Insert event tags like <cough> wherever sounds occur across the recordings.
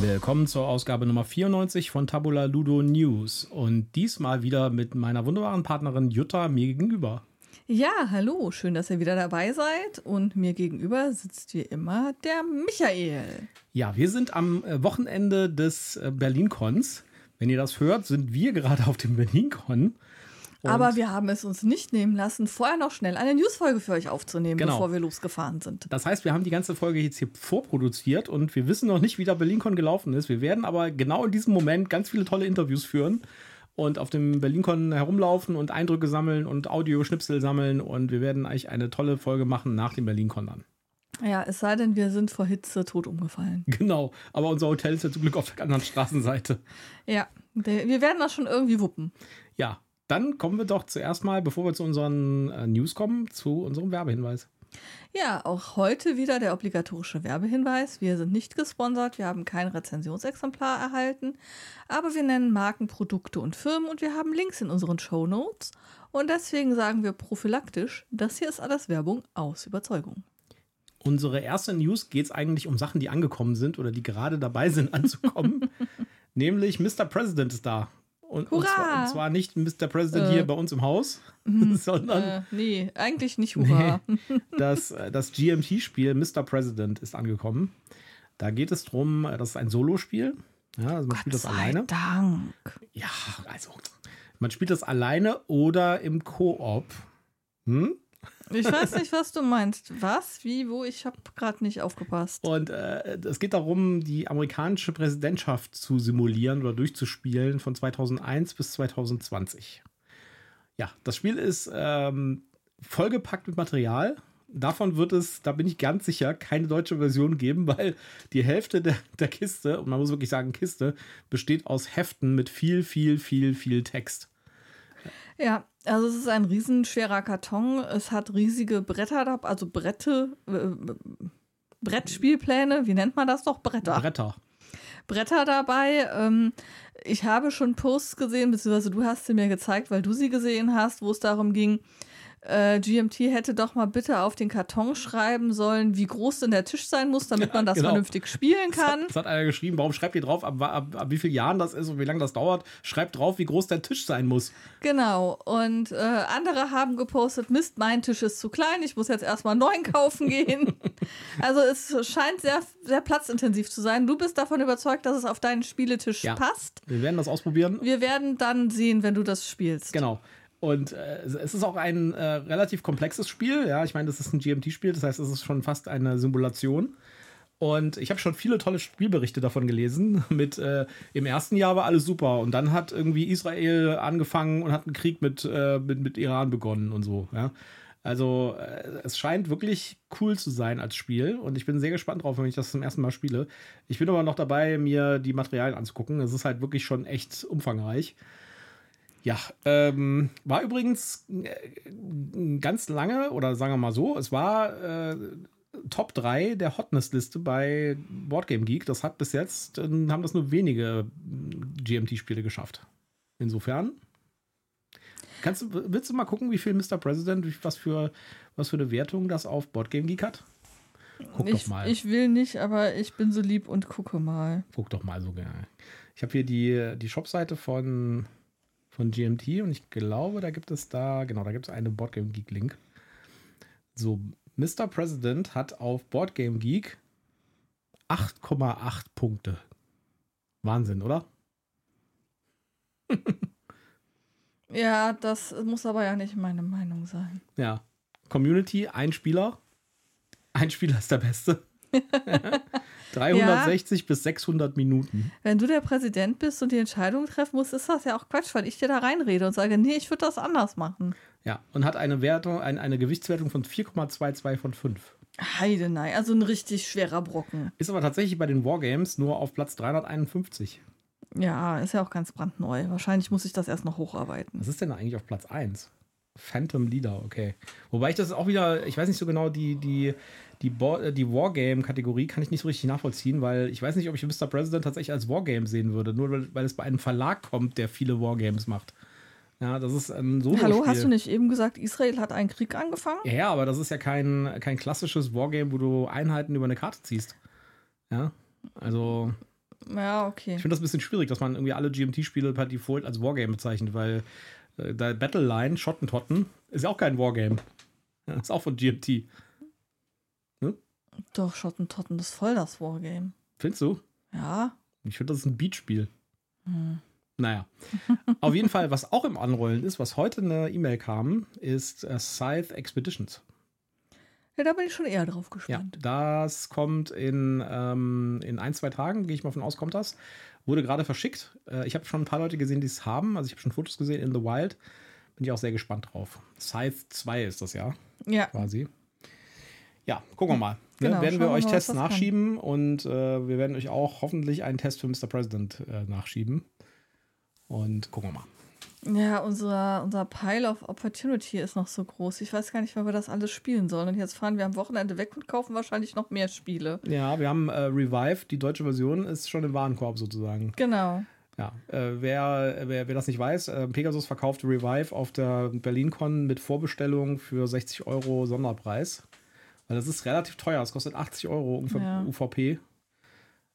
Willkommen zur Ausgabe Nummer 94 von Tabula Ludo News und diesmal wieder mit meiner wunderbaren Partnerin Jutta mir gegenüber. Ja, hallo, schön, dass ihr wieder dabei seid und mir gegenüber sitzt wie immer der Michael. Ja, wir sind am äh, Wochenende des äh, Berlin-Cons. Wenn ihr das hört, sind wir gerade auf dem Berlin-Con. Und Aber wir haben es uns nicht nehmen lassen, vorher noch schnell eine Newsfolge für euch aufzunehmen, genau. bevor wir losgefahren sind. Das heißt, wir haben die ganze Folge jetzt hier vorproduziert und wir wissen noch nicht, wie der BerlinCon gelaufen ist. Wir werden aber genau in diesem Moment ganz viele tolle Interviews führen und auf dem BerlinCon herumlaufen und Eindrücke sammeln und Audioschnipsel sammeln und wir werden eigentlich eine tolle Folge machen nach dem BerlinCon dann. Ja, es sei denn, wir sind vor Hitze tot umgefallen. <laughs> Genau, aber unser Hotel ist ja zum Glück auf der anderen Straßenseite. Ja, wir werden das schon irgendwie wuppen. Ja, dann kommen wir doch zuerst mal, bevor wir zu unseren äh, News kommen, zu unserem Werbehinweis. Ja, auch heute wieder der obligatorische Werbehinweis. Wir sind nicht gesponsert, wir haben kein Rezensionsexemplar erhalten, aber wir nennen Marken, Produkte und Firmen und wir haben Links in unseren Show Notes. Und deswegen sagen wir prophylaktisch, das hier ist alles Werbung aus Überzeugung. Unsere erste News geht es eigentlich um Sachen, die angekommen sind oder die gerade dabei sind <laughs> anzukommen. Nämlich Mr. President ist da. Und, und, zwar, und, zwar, nicht Mr. President äh. hier bei uns im Haus, mhm. <laughs> sondern. Äh, nee, eigentlich nicht Hurra. Nee, <laughs> das, äh, das GMT-Spiel Mr. President ist angekommen. Da geht es darum, äh, das ist ein Solospiel. Ja, also man Gott spielt das sei alleine. Dank. Ja, also man spielt das alleine oder im Koop. Hm? Ich weiß nicht, was du meinst. Was? Wie? Wo? Ich habe gerade nicht aufgepasst. Und äh, es geht darum, die amerikanische Präsidentschaft zu simulieren oder durchzuspielen von 2001 bis 2020. Ja, das Spiel ist ähm, vollgepackt mit Material. Davon wird es, da bin ich ganz sicher, keine deutsche Version geben, <laughs> weil die Hälfte der, der Kiste, und man muss wirklich sagen Kiste, besteht aus Heften mit viel, viel, viel, viel Text. Ja, also es ist ein riesenschwerer Karton. Es hat riesige Bretter, da, also Brette, äh, Brettspielpläne, wie nennt man das doch? Bretter. Bretter. Bretter dabei. Ähm, ich habe schon Posts gesehen, beziehungsweise du hast sie mir gezeigt, weil du sie gesehen hast, wo es darum ging, äh, GMT hätte doch mal bitte auf den Karton schreiben sollen, wie groß denn der Tisch sein muss, damit ja, man das genau. vernünftig spielen kann. <laughs> Das hat, das hat, einer geschrieben, warum schreibt ihr drauf, ab, ab, ab, wie vielen Jahren das ist und wie lange das dauert? Schreibt drauf, wie groß der Tisch sein muss. Genau. Und äh, andere haben gepostet, Mist, mein Tisch ist zu klein, ich muss jetzt erstmal einen neuen kaufen gehen. <laughs> also es scheint sehr, sehr platzintensiv zu sein. Du bist davon überzeugt, dass es auf deinen Spieletisch ja. passt. Wir werden das ausprobieren. Wir werden dann sehen, wenn du das spielst. Genau. Und äh, es ist auch ein äh, relativ komplexes Spiel. Ja, ich meine, das ist ein GMT-Spiel, das heißt, es ist schon fast eine Simulation. Und ich habe schon viele tolle Spielberichte davon gelesen. <laughs> Mit äh, im ersten Jahr war alles super und dann hat irgendwie Israel angefangen und hat einen Krieg mit, äh, mit, mit Iran begonnen und so. Ja. Also äh, es scheint wirklich cool zu sein als Spiel und ich bin sehr gespannt drauf, wenn ich das zum ersten Mal spiele. Ich bin aber noch dabei, mir die Materialien anzugucken. Es ist halt wirklich schon echt umfangreich. Ja, ähm, war übrigens äh, ganz lange, oder sagen wir mal so, es war äh, Top 3 der Hotness-Liste bei Boardgame Geek. Das hat bis jetzt, äh, haben das nur wenige GMT-Spiele geschafft. Insofern. Kannst du, willst du mal gucken, wie viel Mr. President, was für, was für eine Wertung das auf Boardgame Geek hat? Guck ich, doch mal. Ich will nicht, aber ich bin so lieb und gucke mal. Guck doch mal so gerne. Ich habe hier die, die Shopseite von von GMT und ich glaube, da gibt es da, genau, da gibt es eine Boardgame Geek Link. So, Mr. President hat auf Boardgame Geek 8,8 Punkte. Wahnsinn, oder? <laughs> ja, das muss aber ja nicht meine Meinung sein. Ja. Community, ein Spieler. Ein Spieler ist der Beste. <laughs> 360 ja. bis 600 Minuten. Wenn du der Präsident bist und die Entscheidung treffen musst, ist das ja auch Quatsch, weil ich dir da reinrede und sage, nee, ich würde das anders machen. Ja, und hat eine Wertung, ein, eine Gewichtswertung von 4,22 von 5. Heidenei, also ein richtig schwerer Brocken. Ist aber tatsächlich bei den Wargames nur auf Platz 351. Ja, ist ja auch ganz brandneu. Wahrscheinlich muss ich das erst noch hocharbeiten. Was ist denn eigentlich auf Platz 1? Phantom Leader, okay. Wobei ich das auch wieder, ich weiß nicht so genau, die, die, die, äh, die Wargame-Kategorie kann ich nicht so richtig nachvollziehen, weil ich weiß nicht, ob ich Mr. President tatsächlich als Wargame sehen würde, nur weil, es bei einem Verlag kommt, der viele Wargames macht. Ja, das ist ein solo Hallo, hast du nicht eben gesagt, Israel hat einen Krieg angefangen? Ja, ja, aber das ist ja kein, kein klassisches Wargame, wo du Einheiten über eine Karte ziehst. Ja, also Ja, okay. Ich finde das ein bisschen schwierig, dass man irgendwie alle GMT-Spiele per Default als Wargame bezeichnet, weil der Battle Line, Schottentotten, ist ja auch kein Wargame. Ja, ist auch von GMT. Doch, Schottentotten ist voll das Wargame. Findest du? Ja. Ich finde, das ist ein Beatspiel. Naja. Auf jeden Fall, was auch im Anrollen ist, was heute eine E-Mail kam, ist äh, Scythe Expeditions. Ja, da bin ich schon eher drauf Ja, gespannt. das kommt in, ähm, in ein, zwei Tagen, gehe ich mal von aus, kommt das. Wurde gerade verschickt. Äh, ich habe schon ein paar Leute gesehen, die es haben. Also ich habe schon Fotos gesehen in The Wild. Bin ich auch sehr gespannt drauf. Scythe 2 ist das ja, Ja. quasi. Ja, gucken wir mal. Ne, Genau, werden wir wir euch was Tests das kann. nachschieben und äh, wir werden euch auch hoffentlich einen Test für Mr. President äh, nachschieben. Und gucken wir mal. Ja, unser, unser Pile of Opportunity ist noch so groß. Ich weiß gar nicht, wann wir das alles spielen sollen. Und jetzt fahren wir am Wochenende weg und kaufen wahrscheinlich noch mehr Spiele. Ja, wir haben äh, Revive, die deutsche Version ist schon im Warenkorb sozusagen. Genau. Ja, äh, wer, wer, wer das nicht weiß, äh, Pegasus verkauft Revive auf der BerlinCon mit Vorbestellung für 60 Euro Sonderpreis. Weil das ist relativ teuer, es kostet 80 Euro ungefähr Ja. UVP.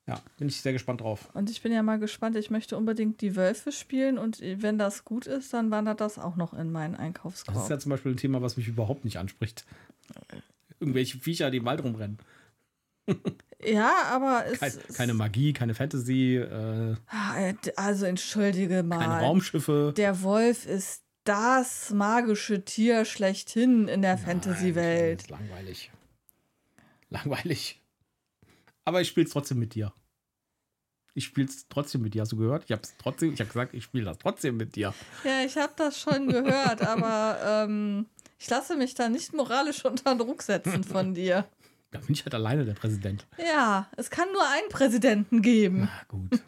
Ja, bin ich sehr gespannt drauf. Und ich bin ja mal gespannt. Ich möchte unbedingt die Wölfe spielen. Und wenn das gut ist, dann wandert das auch noch in meinen Das Einkaufskorb. ist ja zum Beispiel ein Thema, was mich überhaupt nicht anspricht. Irgendwelche Viecher, die im Wald rumrennen. <laughs> Ja, aber es Kein, es- keine Magie, keine Fantasy, äh, Ah, äh, Also entschuldige mal. keine Raumschiffe. Der Wolf ist das magische Tier schlechthin in der Fantasy-Welt. das Langweilig. Langweilig. Aber ich spiele es trotzdem mit dir. Ich spiele es trotzdem mit dir. Hast du gehört? Ich habe trotzdem, ich habe gesagt, ich spiele das trotzdem mit dir. Ja, ich habe das schon gehört, aber ähm, ich lasse mich da nicht moralisch unter Druck setzen von <laughs> dir. Da bin ich halt alleine der Präsident. Ja, es kann nur einen Präsidenten geben. Na gut.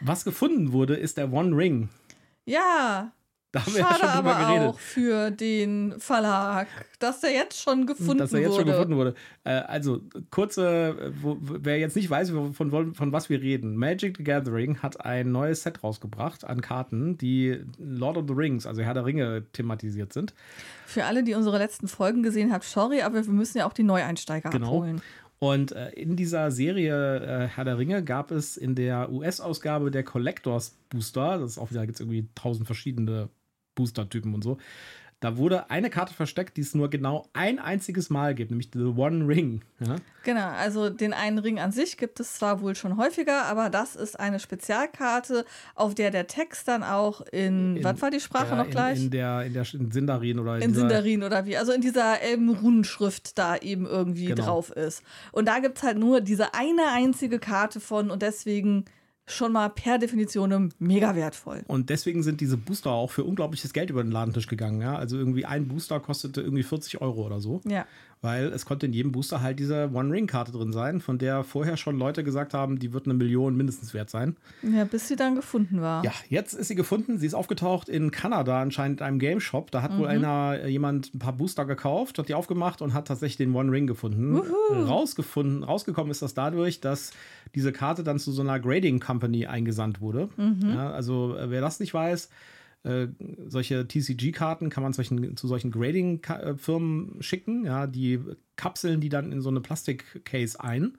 Was gefunden wurde, ist der One Ring. Ja, <laughs> Da haben wir ja schade schon drüber aber geredet. auch für den Verlag, dass der jetzt schon gefunden dass er jetzt wurde. schon gefunden wurde. Äh, also, kurze, äh, wo, wer jetzt nicht weiß, von, von, von was wir reden. Magic the Gathering hat ein neues Set rausgebracht an Karten, die Lord of the Rings, also Herr der Ringe, thematisiert sind. Für alle, die unsere letzten Folgen gesehen haben, sorry, aber wir müssen ja auch die Neueinsteiger Genau. abholen. Und äh, in dieser Serie äh, Herr der Ringe gab es in der US-Ausgabe der Collectors Booster, das ist auch wieder, da gibt es irgendwie tausend verschiedene Booster-Typen und so. Da wurde eine Karte versteckt, die es nur genau ein einziges Mal gibt, nämlich The One Ring. Ja? Genau, also den einen Ring an sich gibt es zwar wohl schon häufiger, aber das ist eine Spezialkarte, auf der der Text dann auch in, In- was war die Sprache Ja, noch in, gleich? In der, in der in Sindarin oder in dieser- Sindarin oder wie, also in dieser Elbenrunenschrift da eben irgendwie Genau. drauf ist. Und da gibt es halt nur diese eine einzige Karte von und deswegen schon mal per Definition mega wertvoll. Und deswegen sind diese Booster auch für unglaubliches Geld über den Ladentisch gegangen. Ja? Also irgendwie ein Booster kostete irgendwie 40 Euro oder so. Ja. Weil es konnte in jedem Booster halt diese One-Ring-Karte drin sein, von der vorher schon Leute gesagt haben, die wird eine Million mindestens wert sein. Ja, bis sie dann gefunden war. Ja, jetzt ist sie gefunden. Sie ist aufgetaucht in Kanada anscheinend in einem Game Shop. Da hat wohl einer, äh, jemand ein paar Booster gekauft, hat die aufgemacht und hat tatsächlich den One Ring gefunden. Rausgefunden, rausgekommen ist das dadurch, dass diese Karte dann zu so einer Grading Company eingesandt wurde. Ja, also äh, wer das nicht weiß, äh, solche TCG-Karten kann man solchen, zu solchen Grading-Firmen schicken. Ja, die kapseln die dann in so eine Plastikcase ein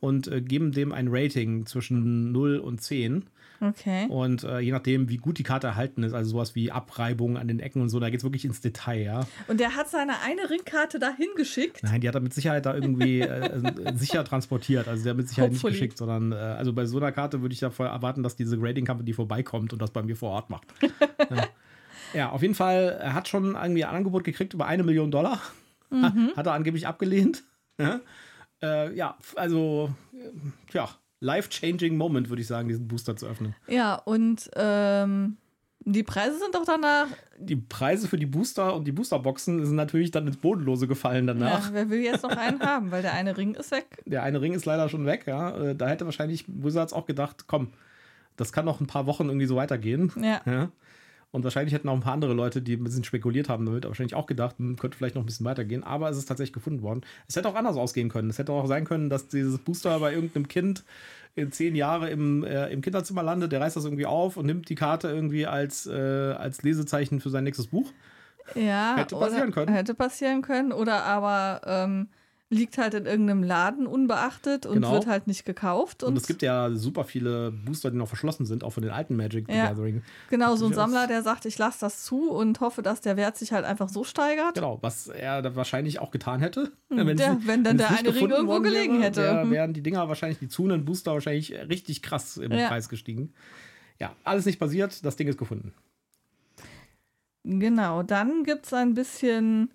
und äh, geben dem ein Rating zwischen 0 und 10. Okay. Und äh, je nachdem, wie gut die Karte erhalten ist, also sowas wie Abreibung an den Ecken und so, da geht es wirklich ins Detail, ja. Und der hat seine eine Ringkarte dahin geschickt. Nein, die hat er mit Sicherheit da irgendwie äh, sicher transportiert. Also der hat mit Sicherheit Hopefully. nicht geschickt, sondern äh, also bei so einer Karte würde ich ja voll erwarten, dass diese Grading Company vorbeikommt und das bei mir vor Ort macht. <laughs> ja. ja, auf jeden Fall, er hat schon irgendwie ein Angebot gekriegt über eine Million Dollar. <laughs> Hat er angeblich abgelehnt. Ja, äh, ja also, äh, ja, life-changing Moment, würde ich sagen, diesen Booster zu öffnen. Ja, und ähm, die Preise sind doch danach. die Preise für die Booster und die Boosterboxen sind natürlich dann ins Bodenlose gefallen danach. Ja, wer will jetzt noch einen haben? Weil der eine Ring ist weg. Der eine Ring ist leider schon weg, ja. Äh, Da hätte wahrscheinlich Wizards auch gedacht, komm, das kann noch ein paar Wochen irgendwie so weitergehen. Ja. Ja. Und wahrscheinlich hätten auch ein paar andere Leute, die ein bisschen spekuliert haben damit, wahrscheinlich auch gedacht, hm, könnte vielleicht noch ein bisschen weitergehen. Aber es ist tatsächlich gefunden worden. Es hätte auch anders ausgehen können. Es hätte auch sein können, dass dieses Booster bei irgendeinem Kind in zehn Jahre im, äh, im Kinderzimmer landet. Der reißt das irgendwie auf und nimmt die Karte irgendwie als, äh, als Lesezeichen für sein nächstes Buch. Ja, Hätte passieren können. Hätte passieren können. Oder aber ähm, liegt halt in irgendeinem Laden unbeachtet und Genau. wird halt nicht gekauft. Und, Und es gibt ja super viele Booster, die noch verschlossen sind, auch von den alten Magic the Ja. Gathering. genau so ein Sammler, der sagt, ich lasse das zu und hoffe, dass der Wert sich halt einfach so steigert. Genau, was er da wahrscheinlich auch getan hätte. Hm, es der- wenn dann es der eine Ring irgendwo gelegen wäre, hätte. wär- Hm. wären die Dinger wahrscheinlich, die Zunen Booster wahrscheinlich richtig krass im Ja. Preis gestiegen. Ja, alles nicht passiert, das Ding ist gefunden. Genau, dann gibt es ein bisschen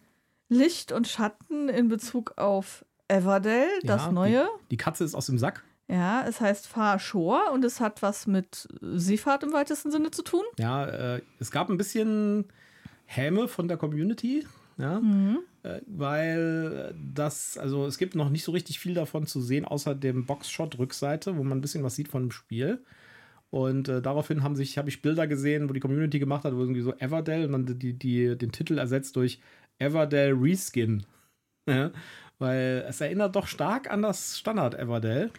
Licht und Schatten in Bezug auf Everdell, das Ja, neue. Die Katze ist aus dem Sack. Ja, es heißt Far Shore und es hat was mit Seefahrt im weitesten Sinne zu tun. Ja, äh, es gab ein bisschen Häme von der Community, ja, Mhm. äh, weil das, also es gibt noch nicht so richtig viel davon zu sehen, außer dem Boxshot-Rückseite, wo man ein bisschen was sieht von dem Spiel. Und äh, daraufhin haben sich, habe ich Bilder gesehen, wo die Community gemacht hat, wo irgendwie so Everdell und dann die, die, den Titel ersetzt durch Everdell Reskin. <laughs> Ja, weil es erinnert doch stark an das Standard Everdell.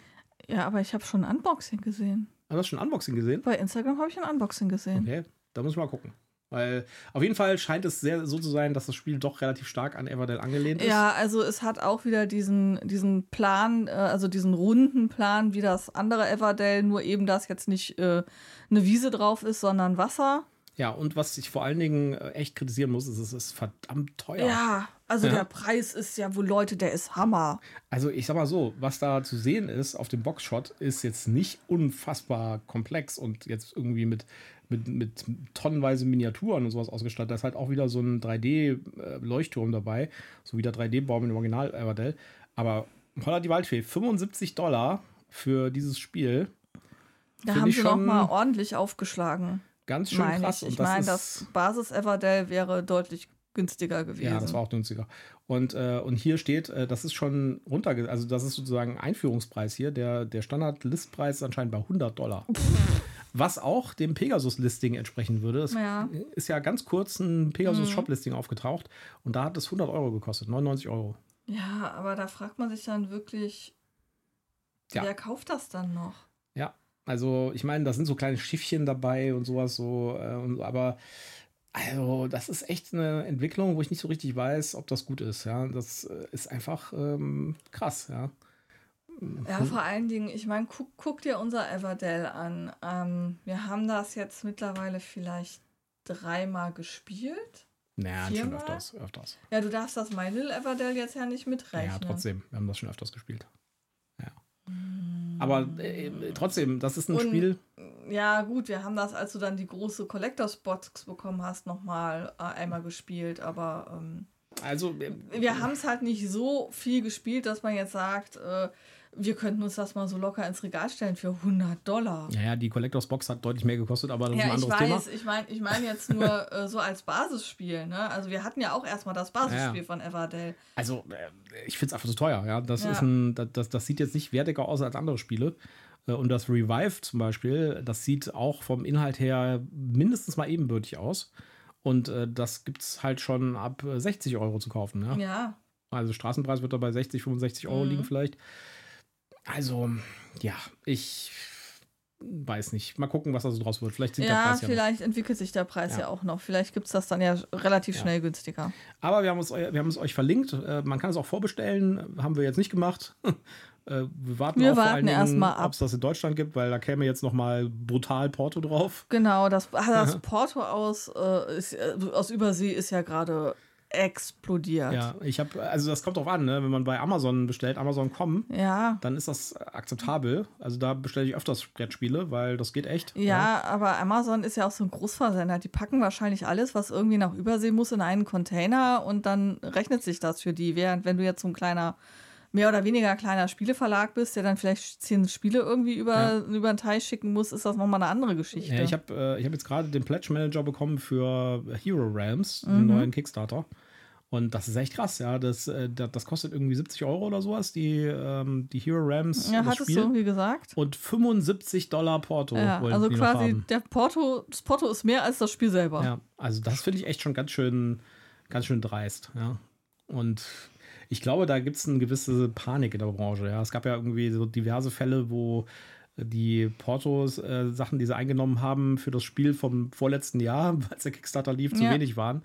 Ja, aber ich habe schon ein Unboxing gesehen. Hast du das schon Unboxing gesehen? Bei Instagram habe ich ein Unboxing gesehen. Okay, da muss ich mal gucken. Weil auf jeden Fall scheint es sehr so zu sein, dass das Spiel doch relativ stark an Everdell angelehnt ist. Ja, also es hat auch wieder diesen, diesen Plan, äh, also diesen runden Plan wie das andere Everdell, nur eben, dass jetzt nicht äh, eine Wiese drauf ist, sondern Wasser. Ja, und was ich vor allen Dingen äh, echt kritisieren muss, ist, es ist verdammt teuer. Ja, also Ja. der Preis ist ja wohl, Leute, der ist Hammer. Also ich sag mal so, was da zu sehen ist auf dem Boxshot, ist jetzt nicht unfassbar komplex und jetzt irgendwie mit, mit, mit tonnenweise Miniaturen und sowas ausgestattet. Da ist halt auch wieder so ein 3D-Leuchtturm dabei, so wie der 3D-Baum im Original Everdell. Aber holla die Waldfee, 75 Dollar für dieses Spiel. Da haben sie noch schon mal ordentlich aufgeschlagen. Ganz schön Meine krass. ich. Und Ich das meine, das Basis Everdell wäre deutlich günstiger gewesen. Ja, das war auch günstiger. Und, äh, und hier steht, äh, das ist schon runter, also das ist sozusagen ein Einführungspreis hier. Der, der Standard-Listpreis ist anscheinend bei 100 Dollar. Was auch dem Pegasus-Listing entsprechen würde. Es Ja. ist ja ganz kurz ein Pegasus-Shop-Listing aufgetaucht und da hat es 100 Euro gekostet, 99 Euro. ja, aber da fragt man sich dann wirklich, Ja. wer kauft das dann noch? Ja, also ich meine, da sind so kleine Schiffchen dabei und sowas so, äh, aber also das ist echt eine Entwicklung, wo ich nicht so richtig weiß, ob das gut ist. Ja, das äh, ist einfach ähm, krass. Ja. Ja, vor allen Dingen, ich meine, guck, guck dir unser Everdell an. Ähm, wir haben das jetzt mittlerweile vielleicht dreimal gespielt. Naja, schon Viermal? öfters, öfters. Ja, du darfst das My Little Everdell jetzt ja nicht mitrechnen. Ja, trotzdem, wir haben das schon öfters gespielt. Ja. Hm. Aber äh, trotzdem, das ist ein Und- Spiel. Ja, gut, wir haben das, als du dann die große Collectors Box bekommen hast, nochmal äh, einmal gespielt, aber ähm, Also, wir haben es halt nicht so viel gespielt, dass man jetzt sagt, äh, wir könnten uns das mal so locker ins Regal stellen für 100 Dollar. ja, ja, die Collectors Box hat deutlich mehr gekostet, aber das ist Ja, ein ich anderes weiß, Thema. ich meine ich mein jetzt nur äh, so als Basisspiel. Ne? Also wir hatten ja auch erstmal das Basisspiel Ja. von Everdell. Also, äh, ich finde es einfach zu teuer. Ja, das ist ein, das, das, das sieht jetzt nicht wertiger aus als andere Spiele. Äh, Und das Revive zum Beispiel, das sieht auch vom Inhalt her mindestens mal ebenbürtig aus. Und äh, das gibt es halt schon ab äh, 60 Euro zu kaufen. Ja? Ja. Also Straßenpreis wird da bei 60, 65 Euro Mhm. liegen vielleicht. Also, ja, ich weiß nicht. Mal gucken, was da so draus wird. Vielleicht sinkt der Ja, Preis ja noch. vielleicht entwickelt sich der Preis ja, Ja. auch noch. Vielleicht gibt es das dann ja relativ Ja. schnell günstiger. Aber wir haben, eu- wir haben es euch verlinkt. Äh, man kann es auch vorbestellen. Haben wir jetzt nicht gemacht. <laughs> Äh, wir warten Wir warten allen erst Dingen, mal ab. ob es das in Deutschland gibt, weil da käme jetzt noch mal brutal Porto drauf. Genau, das, ah, das Porto aus, äh, ist, äh, aus Übersee ist ja gerade explodiert. Ja, ich habe, also das kommt drauf an, ne? wenn man bei Amazon bestellt, Amazon.com, Ja. dann ist das akzeptabel. Also da bestelle ich öfters Brettspiele, weil das geht echt. Ja, aber Amazon ist ja auch so ein Großversender. Die packen wahrscheinlich alles, was irgendwie nach Übersee muss, in einen Container und dann rechnet sich das für die. Während wenn du jetzt so ein kleiner, mehr oder weniger kleiner Spieleverlag bist, der dann vielleicht zehn Spiele irgendwie über, Ja. über den Teich schicken muss, ist das nochmal eine andere Geschichte. Ja, ich habe äh, ich hab jetzt gerade den Pledge Manager bekommen für Hero Realms, Mhm. den neuen Kickstarter. Und das ist echt krass, ja. Das, äh, das, das kostet irgendwie 70 Euro oder sowas, die, ähm, die Hero Realms ja, hattest du Spiel. irgendwie gesagt? Und 75 Dollar Porto Ja, also quasi der Porto, das Porto ist mehr als das Spiel selber. Ja, also das finde ich echt schon ganz schön, ganz schön dreist, ja. Und ich glaube, da gibt es eine gewisse Panik in der Branche, ja. Es gab ja irgendwie so diverse Fälle, wo die Portos, äh, Sachen, die sie eingenommen haben für das Spiel vom vorletzten Jahr, <laughs> als der Kickstarter lief, zu Ja. wenig waren.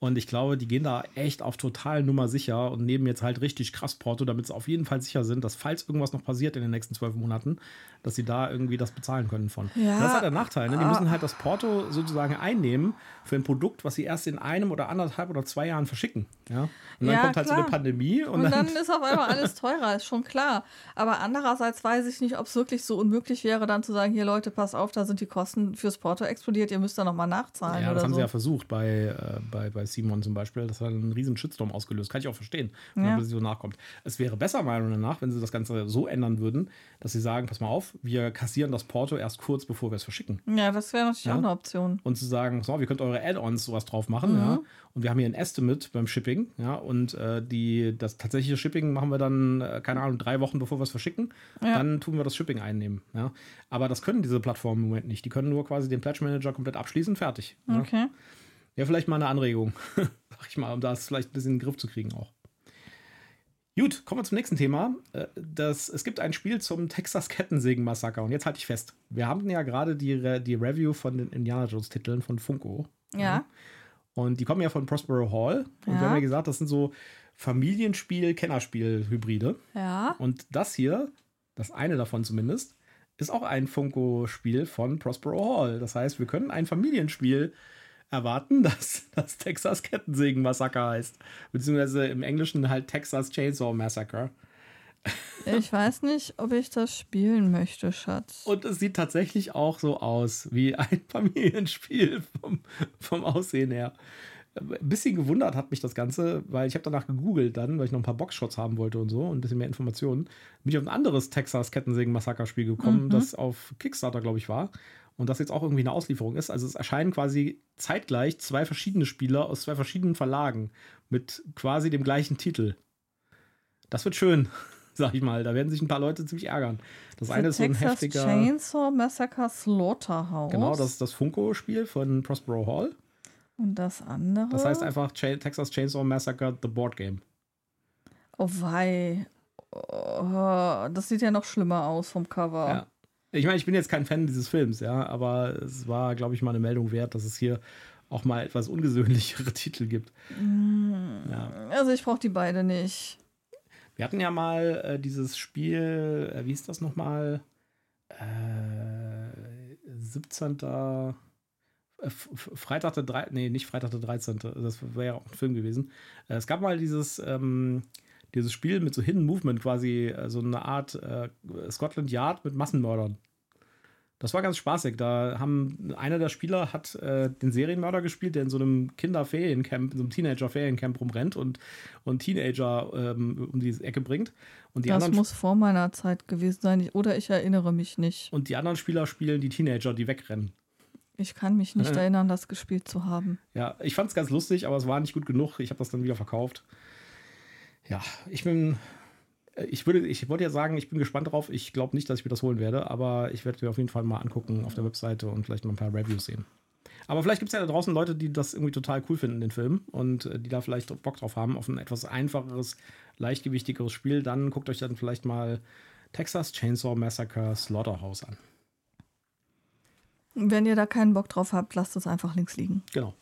Und ich glaube, die gehen da echt auf total Nummer sicher und nehmen jetzt halt richtig krass Porto, damit sie auf jeden Fall sicher sind, dass falls irgendwas noch passiert in den nächsten zwölf Monaten, dass sie da irgendwie das bezahlen können von. Ja. Das ist halt der Nachteil. Ne? Die Ah. müssen halt das Porto sozusagen einnehmen für ein Produkt, was sie erst in einem oder anderthalb oder zwei Jahren verschicken. Ja? Und dann Ja, kommt halt so klar. eine Pandemie und, Und dann, dann ist auf einmal alles teurer, ist schon klar. Aber andererseits weiß ich nicht, ob es wirklich so unmöglich wäre, dann zu sagen, hier Leute, pass auf, da sind die Kosten fürs Porto explodiert, ihr müsst da nochmal nachzahlen Ja, das haben so. sie ja versucht bei, äh, bei, bei Simon zum Beispiel. Das hat einen riesen Shitstorm ausgelöst. Kann ich auch verstehen, wenn Ja. man so nachkommt. Es wäre besser, meiner Meinung nach, wenn sie das Ganze so ändern würden, dass sie sagen, pass mal auf, wir kassieren das Porto erst kurz, bevor wir es verschicken. ja, das wäre natürlich Ja. auch eine Option. Und zu sagen, auf, ihr könnt eure Add-ons sowas drauf machen, Mhm. ja. Und wir haben hier ein Estimate beim Shipping, ja. Und äh, die, das tatsächliche Shipping machen wir dann, äh, keine Ahnung, drei Wochen, bevor wir es verschicken. Ja. Dann tun wir das Shipping einnehmen, ja. Aber das können diese Plattformen im Moment nicht. Die können nur quasi den Pledge Manager komplett abschließen, fertig. Okay. Ja, vielleicht mal eine Anregung, <laughs> sag ich mal, um das vielleicht ein bisschen in den Griff zu kriegen auch. Gut, kommen wir zum nächsten Thema. Äh, Das, es gibt ein Spiel zum Texas Kettensägen-Massaker. Und jetzt halte ich fest. Wir haben ja gerade die, die Review von den Indiana Jones-Titeln von Funko. Ja. Und die kommen ja von Prospero Hall. Und Ja. wir haben ja gesagt, das sind so Familienspiel-Kennerspiel-Hybride. Ja. Und das hier, das eine davon zumindest, ist auch ein Funko-Spiel von Prospero Hall. Das heißt, wir können ein Familienspiel erwarten, <laughs> das das Texas Kettensägen-Massaker heißt. Beziehungsweise im Englischen halt Texas Chainsaw Massacre. Ich weiß nicht, ob ich das spielen möchte, Schatz. Und es sieht tatsächlich auch so aus wie ein <laughs> Familienspiel vom, vom Aussehen her. Ein bisschen gewundert hat mich das Ganze, weil ich habe danach gegoogelt dann, weil ich noch ein paar Boxshots haben wollte und so und ein bisschen mehr Informationen. Bin ich auf ein anderes Texas Kettensägen-Massaker-Spiel gekommen, Mhm. das auf Kickstarter, glaube ich, war. Und das jetzt auch irgendwie eine Auslieferung ist. Also es erscheinen quasi zeitgleich zwei verschiedene Spieler aus zwei verschiedenen Verlagen mit quasi dem gleichen Titel. Das wird schön, <laughs> sag ich mal. Da werden sich ein paar Leute ziemlich ärgern. Das eine ist so ein Texas heftiger. Chainsaw Massacre Slaughterhouse. Genau, das ist das Funko-Spiel von Prospero Hall. Und das andere. Das heißt einfach Texas Chainsaw Massacre The Board Game. Oh wei. Oh, das sieht ja noch schlimmer aus vom Cover. Ja. Ich meine, ich bin jetzt kein Fan dieses Films, ja, aber es war, glaube ich, mal eine Meldung wert, dass es hier auch mal etwas ungewöhnlichere <laughs> Titel gibt. Ja. Also ich brauche die beide nicht. Wir hatten ja mal äh, dieses Spiel, äh, wie ist das nochmal? Äh, 17. äh, Freitag der 3. Nee, nicht Freitag der 13. Das wäre ja auch ein Film gewesen. Äh, es gab mal dieses, ähm, dieses Spiel mit so Hidden Movement, quasi äh, so eine Art äh, Scotland Yard mit Massenmördern. Das war ganz spaßig. Da haben einer der Spieler hat äh, den Serienmörder gespielt, der in so einem Kinderferiencamp, in so einem Teenager-Feriencamp rumrennt und, und Teenager ähm, um die Ecke bringt. Und die das anderen muss vor meiner Zeit gewesen sein. Ich- Oder ich erinnere mich nicht. und die anderen Spieler spielen die Teenager, die wegrennen. Ich kann mich nicht Ja. <laughs> erinnern, das gespielt zu haben. Ja, ich fand es ganz lustig, aber es war nicht gut genug. Ich habe das dann wieder verkauft. Ja, ich bin. äh, Ich würde, ich wollte ja sagen, ich bin gespannt drauf. Ich glaube nicht, dass ich mir das holen werde, aber ich werde mir auf jeden Fall mal angucken auf der Webseite und vielleicht mal ein paar Reviews sehen. Aber vielleicht gibt es ja da draußen Leute, die das irgendwie total cool finden, den Film, und äh, die da vielleicht Bock drauf haben, auf ein etwas einfacheres, leichtgewichtigeres Spiel. Dann guckt euch dann vielleicht mal Texas Chainsaw Massacre Slaughterhouse an. Wenn ihr da keinen Bock drauf habt, lasst es einfach links liegen. Genau.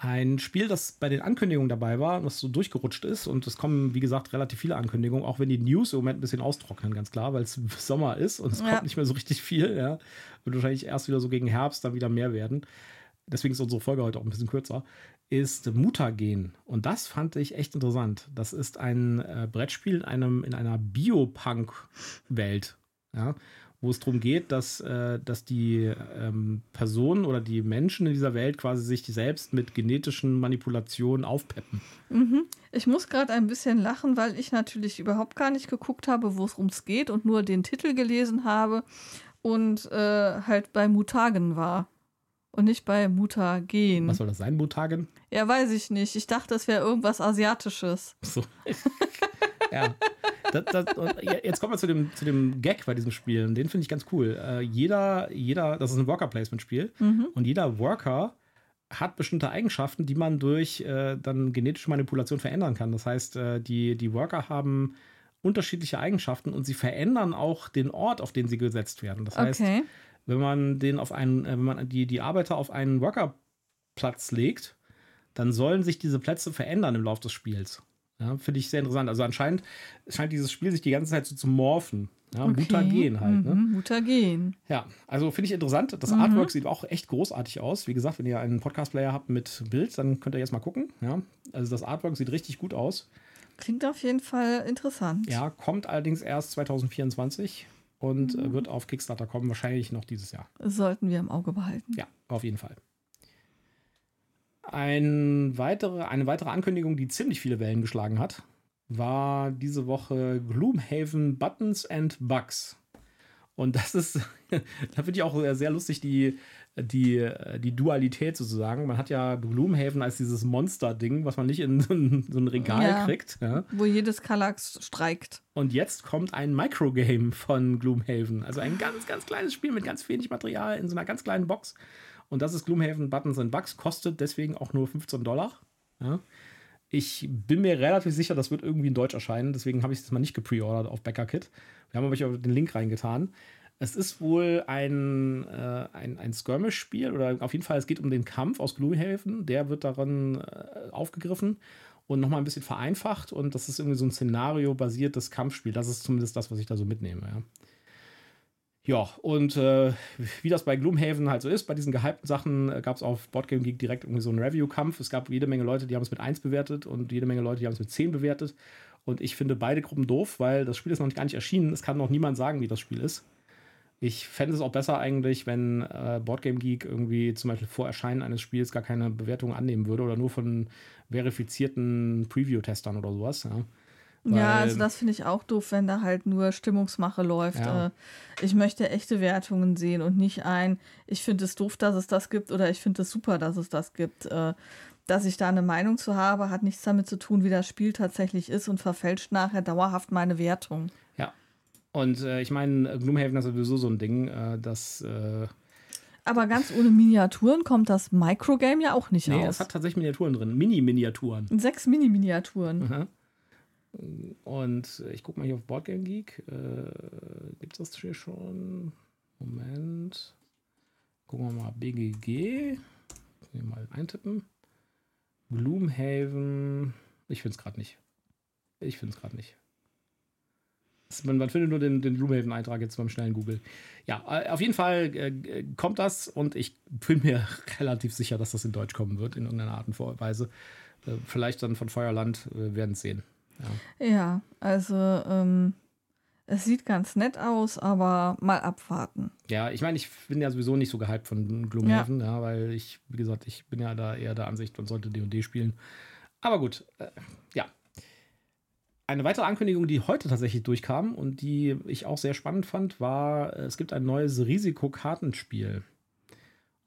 Ein Spiel, das bei den Ankündigungen dabei war, was so durchgerutscht ist und es kommen, wie gesagt, relativ viele Ankündigungen, auch wenn die News im Moment ein bisschen austrocknen, ganz klar, weil es <laughs> Sommer ist und es Ja. kommt nicht mehr so richtig viel, ja. Wird wahrscheinlich erst wieder so gegen Herbst dann wieder mehr werden. Deswegen ist unsere Folge heute auch ein bisschen kürzer. Ist Mutagen. Und das fand ich echt interessant. Das ist ein äh, Brettspiel in, einem, in einer Biopunk-Welt. Ja, wo es darum geht, dass, äh, dass die ähm, Personen oder die Menschen in dieser Welt quasi sich selbst mit genetischen Manipulationen aufpeppen. Ich muss gerade ein bisschen lachen, weil ich natürlich überhaupt gar nicht geguckt habe, wo es ums geht und nur den Titel gelesen habe und äh, halt bei Mutagen war. Und nicht bei Mutagen. Was soll das sein, Mutagen? Ja, weiß ich nicht. Ich dachte, das wäre irgendwas Asiatisches. So. <laughs> ja. Das, das, jetzt kommen wir zu dem, zu dem Gag bei diesem Spiel. Und Den finde ich ganz cool. Äh, jeder, jeder, das ist ein Worker-Placement-Spiel. Und jeder Worker hat bestimmte Eigenschaften, die man durch äh, dann genetische Manipulation verändern kann. Das heißt, äh, die, die Worker haben unterschiedliche Eigenschaften und sie verändern auch den Ort, auf den sie gesetzt werden. Das heißt, Okay. wenn man den auf einen, äh, wenn man die, die Arbeiter auf einen Workerplatz legt, dann sollen sich diese Plätze verändern im Laufe des Spiels. Ja, Finde ich sehr interessant. Also anscheinend scheint dieses Spiel sich die ganze Zeit so zu morphen. Ja, Okay. Mutagen halt. Ne? Mhm, Mutagen. Ja, also finde ich interessant. Das Artwork sieht auch echt großartig aus. Wie gesagt, wenn ihr einen Podcast-Player habt mit Bild, dann könnt ihr jetzt mal gucken. Ja, also das Artwork sieht richtig gut aus. Klingt auf jeden Fall interessant. Ja, kommt allerdings erst 2024 und äh, wird auf Kickstarter kommen, wahrscheinlich noch dieses Jahr. Das sollten wir im Auge behalten. Ja, auf jeden Fall. Ein weitere, eine weitere Ankündigung, die ziemlich viele Wellen geschlagen hat, war diese Woche Gloomhaven Buttons and Bugs. Und das ist, <laughs> da finde ich auch sehr, lustig, die, die, die Dualität sozusagen. Man hat ja Gloomhaven als dieses Monster-Ding, was man nicht in so ein, so ein Regal Ja. kriegt. Ja. Wo jedes Kallax streikt. Und jetzt kommt ein Microgame von Gloomhaven. Also ein ganz, ganz kleines Spiel mit ganz wenig Material in so einer ganz kleinen Box. Und das ist Gloomhaven Buttons and Bugs, kostet deswegen auch nur 15 Dollar. Ja. Ich bin mir relativ sicher, das wird irgendwie in Deutsch erscheinen. Deswegen habe ich es mal nicht gepreordert auf Backerkit. Wir haben aber den Link reingetan. Es ist wohl ein, äh, ein, ein Skirmish-Spiel oder auf jeden Fall, es geht um den Kampf aus Gloomhaven. Der wird darin äh, aufgegriffen und nochmal ein bisschen vereinfacht. Und das ist irgendwie so ein Szenario-basiertes Kampfspiel. Das ist zumindest das, was ich da so mitnehme. Ja, ja und äh, wie das bei Gloomhaven halt so ist, bei diesen gehypten Sachen äh, gab es auf Boardgame Geek direkt irgendwie so einen Review-Kampf. Es gab jede Menge Leute, die haben es mit 1 bewertet und jede Menge Leute, die haben es mit 10 bewertet. Und ich finde beide Gruppen doof, weil das Spiel ist noch gar nicht erschienen. Es kann noch niemand sagen, wie das Spiel ist. Ich fände es auch besser eigentlich, wenn äh, Boardgame Geek irgendwie zum Beispiel vor Erscheinen eines Spiels gar keine Bewertung annehmen würde oder nur von verifizierten Preview-Testern oder sowas. Ja, ja, also das finde ich auch doof, wenn da halt nur Stimmungsmache läuft. Ja. Äh, Ich möchte echte Wertungen sehen und nicht ein, ich finde es doof, dass es das gibt oder ich finde es super, dass es das gibt. Äh, Dass ich da eine Meinung zu habe, hat nichts damit zu tun, wie das Spiel tatsächlich ist und verfälscht nachher dauerhaft meine Wertung. ja. Und äh, ich meine, Gloomhaven ist sowieso so ein Ding, äh, das. Äh, Aber ganz ohne Miniaturen kommt das Microgame ja auch nicht nee, aus. es hat tatsächlich Miniaturen drin. Mini-Miniaturen. Sechs Mini-Miniaturen. Aha. Und äh, ich gucke mal hier auf Boardgame Geek. Äh, Gibt es das hier schon? Moment. Gucken wir mal BGG. Hier mal eintippen. Gloomhaven. Ich finde es gerade nicht. Ich finde es gerade nicht. Man, man findet nur den, den Gloomhaven-Eintrag jetzt beim schnellen Google. Ja, äh, auf jeden Fall äh, äh, kommt das und ich bin mir <laughs> relativ sicher, dass das in Deutsch kommen wird, in irgendeiner Art und Weise. Äh, vielleicht dann von Feuerland, wir werden es sehen. Ja. Ja, also ähm, es sieht ganz nett aus, aber mal abwarten. Ja, ich meine, ich bin ja sowieso nicht so gehypt von Gloomhaven, ja. weil ich, wie gesagt, ich bin ja da eher der Ansicht, man sollte D&D spielen. Aber gut, äh, ja. Eine weitere Ankündigung, die heute tatsächlich durchkam und die ich auch sehr spannend fand, war, es gibt ein neues Risikokartenspiel.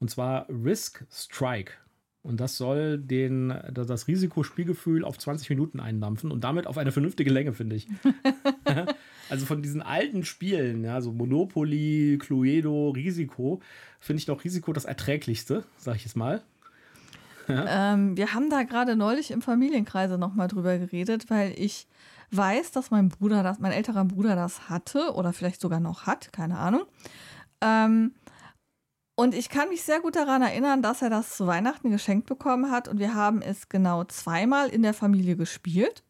Und zwar Risk Strike. Und das soll den, das Risikospielgefühl auf 20 Minuten eindampfen und damit auf eine vernünftige Länge, finde ich. <laughs> <laughs> Also von diesen alten Spielen, ja, so Monopoly, Cluedo, Risiko, finde ich doch Risiko das erträglichste, sag ich jetzt mal. Ähm, wir haben da gerade neulich im Familienkreise nochmal drüber geredet, weil ich weiß, dass mein Bruder das, mein älterer Bruder das hatte oder vielleicht sogar noch hat, keine Ahnung. Ähm, und ich kann mich sehr gut daran erinnern, dass er das zu Weihnachten geschenkt bekommen hat und wir haben es genau zweimal in der Familie gespielt.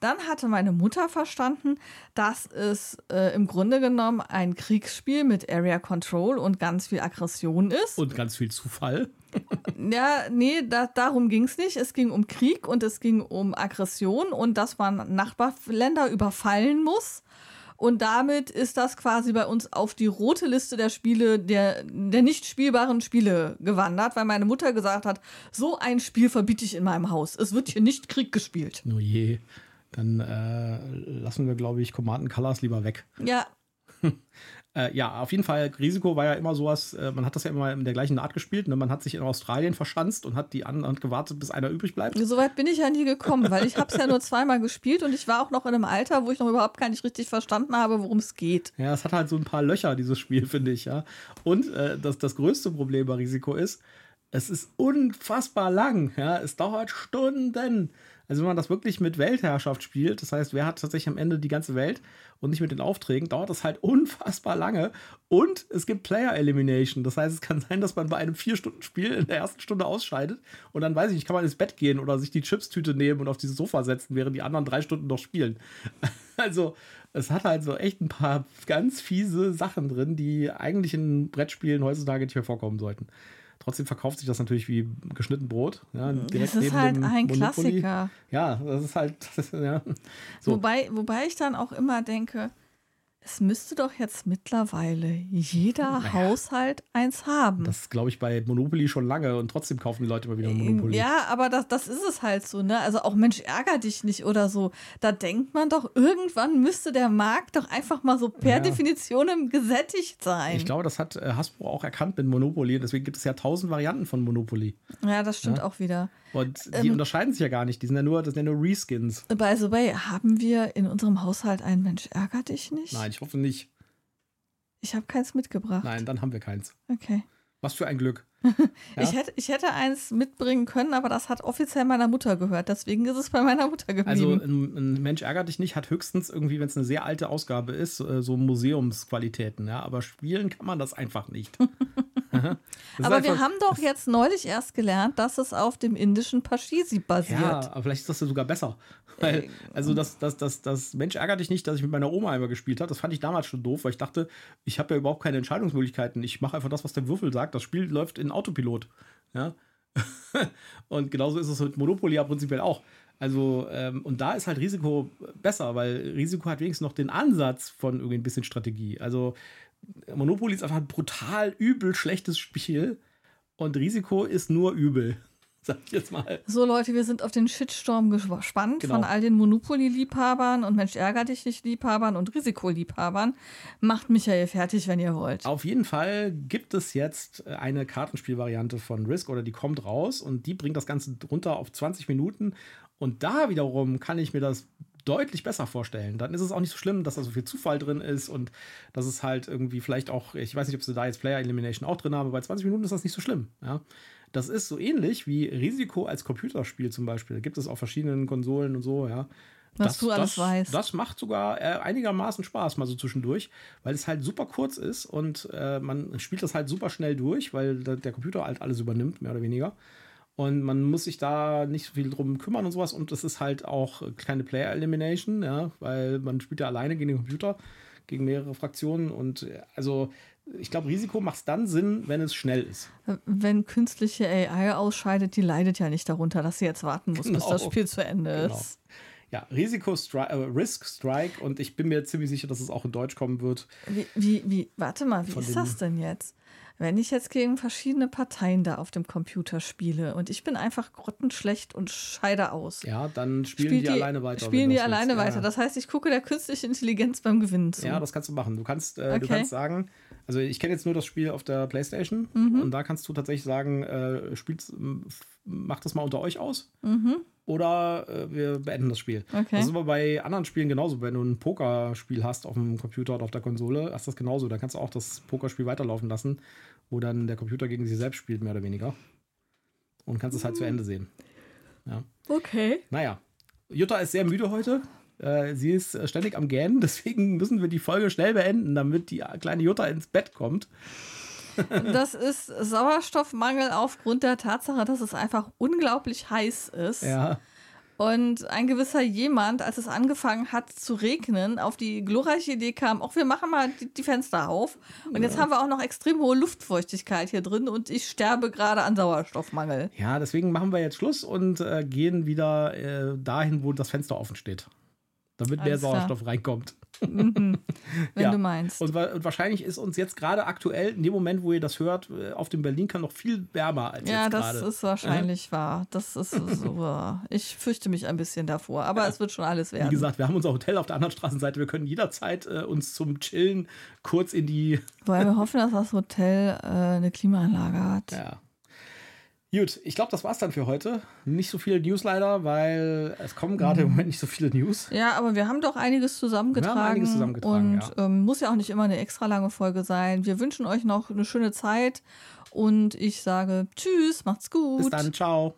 Dann hatte meine Mutter verstanden, dass es äh, im Grunde genommen ein Kriegsspiel mit Area Control und ganz viel Aggression ist. Und ganz viel Zufall. Ja, nee, da, darum ging es nicht. Es ging um Krieg und es ging um Aggression und dass man Nachbarländer überfallen muss. Und damit ist das quasi bei uns auf die rote Liste der Spiele, der, der nicht spielbaren Spiele gewandert, weil meine Mutter gesagt hat, so ein Spiel verbiete ich in meinem Haus. Es wird hier nicht Krieg gespielt. Nur je. Dann äh, lassen wir, glaube ich, Command Colors lieber weg. Ja, <laughs> Äh, ja, auf jeden Fall, Risiko war ja immer sowas, äh, man hat das ja immer in der gleichen Art gespielt. Ne? Man hat sich in Australien verschanzt und hat die anderen gewartet, bis einer übrig bleibt. so weit bin ich ja nie gekommen, weil ich habe es ja nur zweimal gespielt und ich war auch noch in einem Alter, wo ich noch überhaupt gar nicht richtig verstanden habe, worum es geht. Ja, es hat halt so ein paar Löcher, dieses Spiel, <laughs> finde ich, ja. Und äh, das, das größte Problem bei Risiko ist, es ist unfassbar lang, ja. Es dauert Stunden. Also wenn man das wirklich mit Weltherrschaft spielt, das heißt, wer hat tatsächlich am Ende die ganze Welt und nicht mit den Aufträgen, dauert das halt <laughs> unfassbar lange. Und es gibt Player Elimination. Das heißt, es kann sein, dass man bei einem Vier-Stunden-Spiel in der ersten Stunde ausscheidet und dann weiß ich nicht, kann man ins Bett gehen oder sich die Chipstüte nehmen und auf dieses Sofa setzen, während die anderen drei Stunden noch spielen. <laughs> Also, es hat halt so echt ein paar ganz fiese Sachen drin, die eigentlich in Brettspielen heutzutage nicht mehr vorkommen sollten. Trotzdem verkauft sich das natürlich wie geschnitten Brot. Ja, das ist halt ein Monopoly. Klassiker. Ja, das ist halt. Das, <laughs> ja, so. wobei, wobei ich dann auch immer denke, es müsste doch jetzt mittlerweile jeder naja, Haushalt eins haben. Das glaube ich bei Monopoly schon lange und trotzdem kaufen die Leute immer wieder Monopoly. Ja, aber das, das ist es halt so, ne? Also auch Mensch, ärger dich nicht oder so. Da denkt man doch, irgendwann müsste der Markt doch einfach mal so per ja. Definition gesättigt sein. Ich glaube, das hat äh, Hasbro auch erkannt mit Monopoly. Deswegen gibt es ja tausend Varianten von Monopoly. Ja, das stimmt ja? auch wieder. Und die ähm, unterscheiden sich ja gar nicht. Die sind ja nur, das sind ja nur Reskins. By the way, haben wir in unserem Haushalt einen Mensch, ärger dich nicht? Nein, ich hoffe nicht. Ich habe keins mitgebracht. Nein, dann haben wir keins. Okay. Was für ein Glück. <laughs> Ja? ich, hätte, ich hätte eins mitbringen können, aber das hat offiziell meiner Mutter gehört. Deswegen ist es bei meiner Mutter geblieben. Also ein, ein Mensch ärgert dich nicht, hat höchstens irgendwie, wenn es eine sehr alte Ausgabe ist, äh, so Museumsqualitäten. Ja? Aber spielen kann man das einfach nicht. <laughs> aber wir haben doch jetzt neulich erst gelernt, dass es auf dem indischen Pashisi basiert. Ja, aber vielleicht ist das ja sogar besser. Weil, also das, das, das, das Mensch ärgert dich nicht, dass ich mit meiner Oma einmal gespielt habe. Das fand ich damals schon doof, weil ich dachte, ich habe ja überhaupt keine Entscheidungsmöglichkeiten. Ich mache einfach das, was der Würfel sagt. Das Spiel läuft in Autopilot. Ja. <laughs> und genauso ist es mit Monopoly ja prinzipiell auch. Also, ähm, und da ist halt Risiko besser, weil Risiko hat wenigstens noch den Ansatz von irgendwie ein bisschen Strategie. Also, Monopoly ist einfach ein brutal übel schlechtes Spiel und Risiko ist nur übel. <laughs> Sag ich jetzt mal. So, Leute, wir sind auf den Shitstorm gespannt genau. von all den Monopoly-Liebhabern und Mensch, ärger dich nicht Liebhabern und Risikoliebhabern. Macht Michael fertig, wenn ihr wollt. Auf jeden Fall gibt es jetzt eine Kartenspielvariante von Risk oder die kommt raus und die bringt das Ganze runter auf 20 Minuten. Und da wiederum kann ich mir das deutlich besser vorstellen. Dann ist es auch nicht so schlimm, dass da so viel Zufall drin ist und dass es halt irgendwie vielleicht auch, ich weiß nicht, ob sie da jetzt Player Elimination auch drin haben, aber bei 20 Minuten ist das nicht so schlimm. Ja? Das ist so ähnlich wie Risiko als Computerspiel zum Beispiel. Da gibt es auf verschiedenen Konsolen und so, ja. Was das, du alles das, weißt. Das macht sogar äh, einigermaßen Spaß, mal so zwischendurch, weil es halt super kurz ist und äh, man spielt das halt super schnell durch, weil der Computer halt alles übernimmt, mehr oder weniger. Und man muss sich da nicht so viel drum kümmern und sowas. Und es ist halt auch kleine Player Elimination, ja, weil man spielt ja alleine gegen den Computer, gegen mehrere Fraktionen. Und also ich glaube, Risiko macht es dann Sinn, wenn es schnell ist. Wenn künstliche AI ausscheidet, die leidet ja nicht darunter, dass sie jetzt warten muss, genau. bis das Spiel zu Ende genau. ist. Ja, Risiko, Stri äh, Risk, Strike und ich bin mir ziemlich sicher, dass es auch in Deutsch kommen wird. Wie, wie, wie warte mal, wie ist das denn jetzt? Wenn ich jetzt gegen verschiedene Parteien da auf dem Computer spiele und ich bin einfach grottenschlecht und scheide aus. Ja, dann spielen Spielt die, die, alleine weiter. Spielen die alleine willst. weiter. Das heißt, ich gucke der künstlichen Intelligenz beim Gewinnen zu. Ja, das kannst du machen. Du kannst, äh, okay. du kannst sagen, also ich kenne jetzt nur das Spiel auf der Playstation mhm. und da kannst du tatsächlich sagen, äh, spielt, macht das mal unter euch aus. Mhm oder äh, wir beenden das Spiel. Okay. Das ist aber bei anderen Spielen genauso. Wenn du ein Pokerspiel hast auf dem Computer oder auf der Konsole, ist das genauso. Da kannst du auch das Pokerspiel weiterlaufen lassen, wo dann der Computer gegen sich selbst spielt, mehr oder weniger. Und kannst es halt zu Ende sehen. Ja. Okay. Naja. Jutta ist sehr müde heute. Äh, sie ist ständig am Gähnen, <laughs> deswegen müssen wir die Folge schnell beenden, damit die kleine Jutta ins Bett kommt. Das ist Sauerstoffmangel aufgrund der Tatsache, dass es einfach unglaublich heiß ist. Ja. Und ein gewisser jemand, als es angefangen hat zu regnen, auf die glorreiche Idee kam, auch wir machen mal die, die Fenster auf. Und ja. jetzt haben wir auch noch extrem hohe Luftfeuchtigkeit hier drin und ich sterbe gerade an Sauerstoffmangel. Ja, deswegen machen wir jetzt Schluss und äh, gehen wieder äh, dahin, wo das Fenster offen steht. Damit Alles mehr Sauerstoff klar. reinkommt. Mhm, <laughs> wenn ja. du meinst. Und, und, wahrscheinlich ist uns jetzt gerade aktuell, in dem Moment, wo ihr das hört, äh, auf dem Berlin kann noch viel wärmer als ja, jetzt gerade. Ja, das ist wahrscheinlich äh? wahr. Das ist so. <laughs> ich fürchte mich ein bisschen davor, aber ja. es wird schon alles werden. Wie gesagt, wir haben unser Hotel auf der anderen Straßenseite. Wir können jederzeit äh, uns zum Chillen kurz in die. Weil wir hoffen, dass das Hotel äh, eine Klimaanlage hat. Ja. Gut, ich glaube, das war's dann für heute. Nicht so viele News leider, weil es kommen gerade im mhm. Moment nicht so viele News. Ja, aber wir haben doch einiges zusammengetragen. Wir haben einiges zusammengetragen, und ja. ähm, muss ja auch nicht immer eine extra lange Folge sein. Wir wünschen euch noch eine schöne Zeit und ich sage Tschüss, macht's gut. Bis dann, ciao.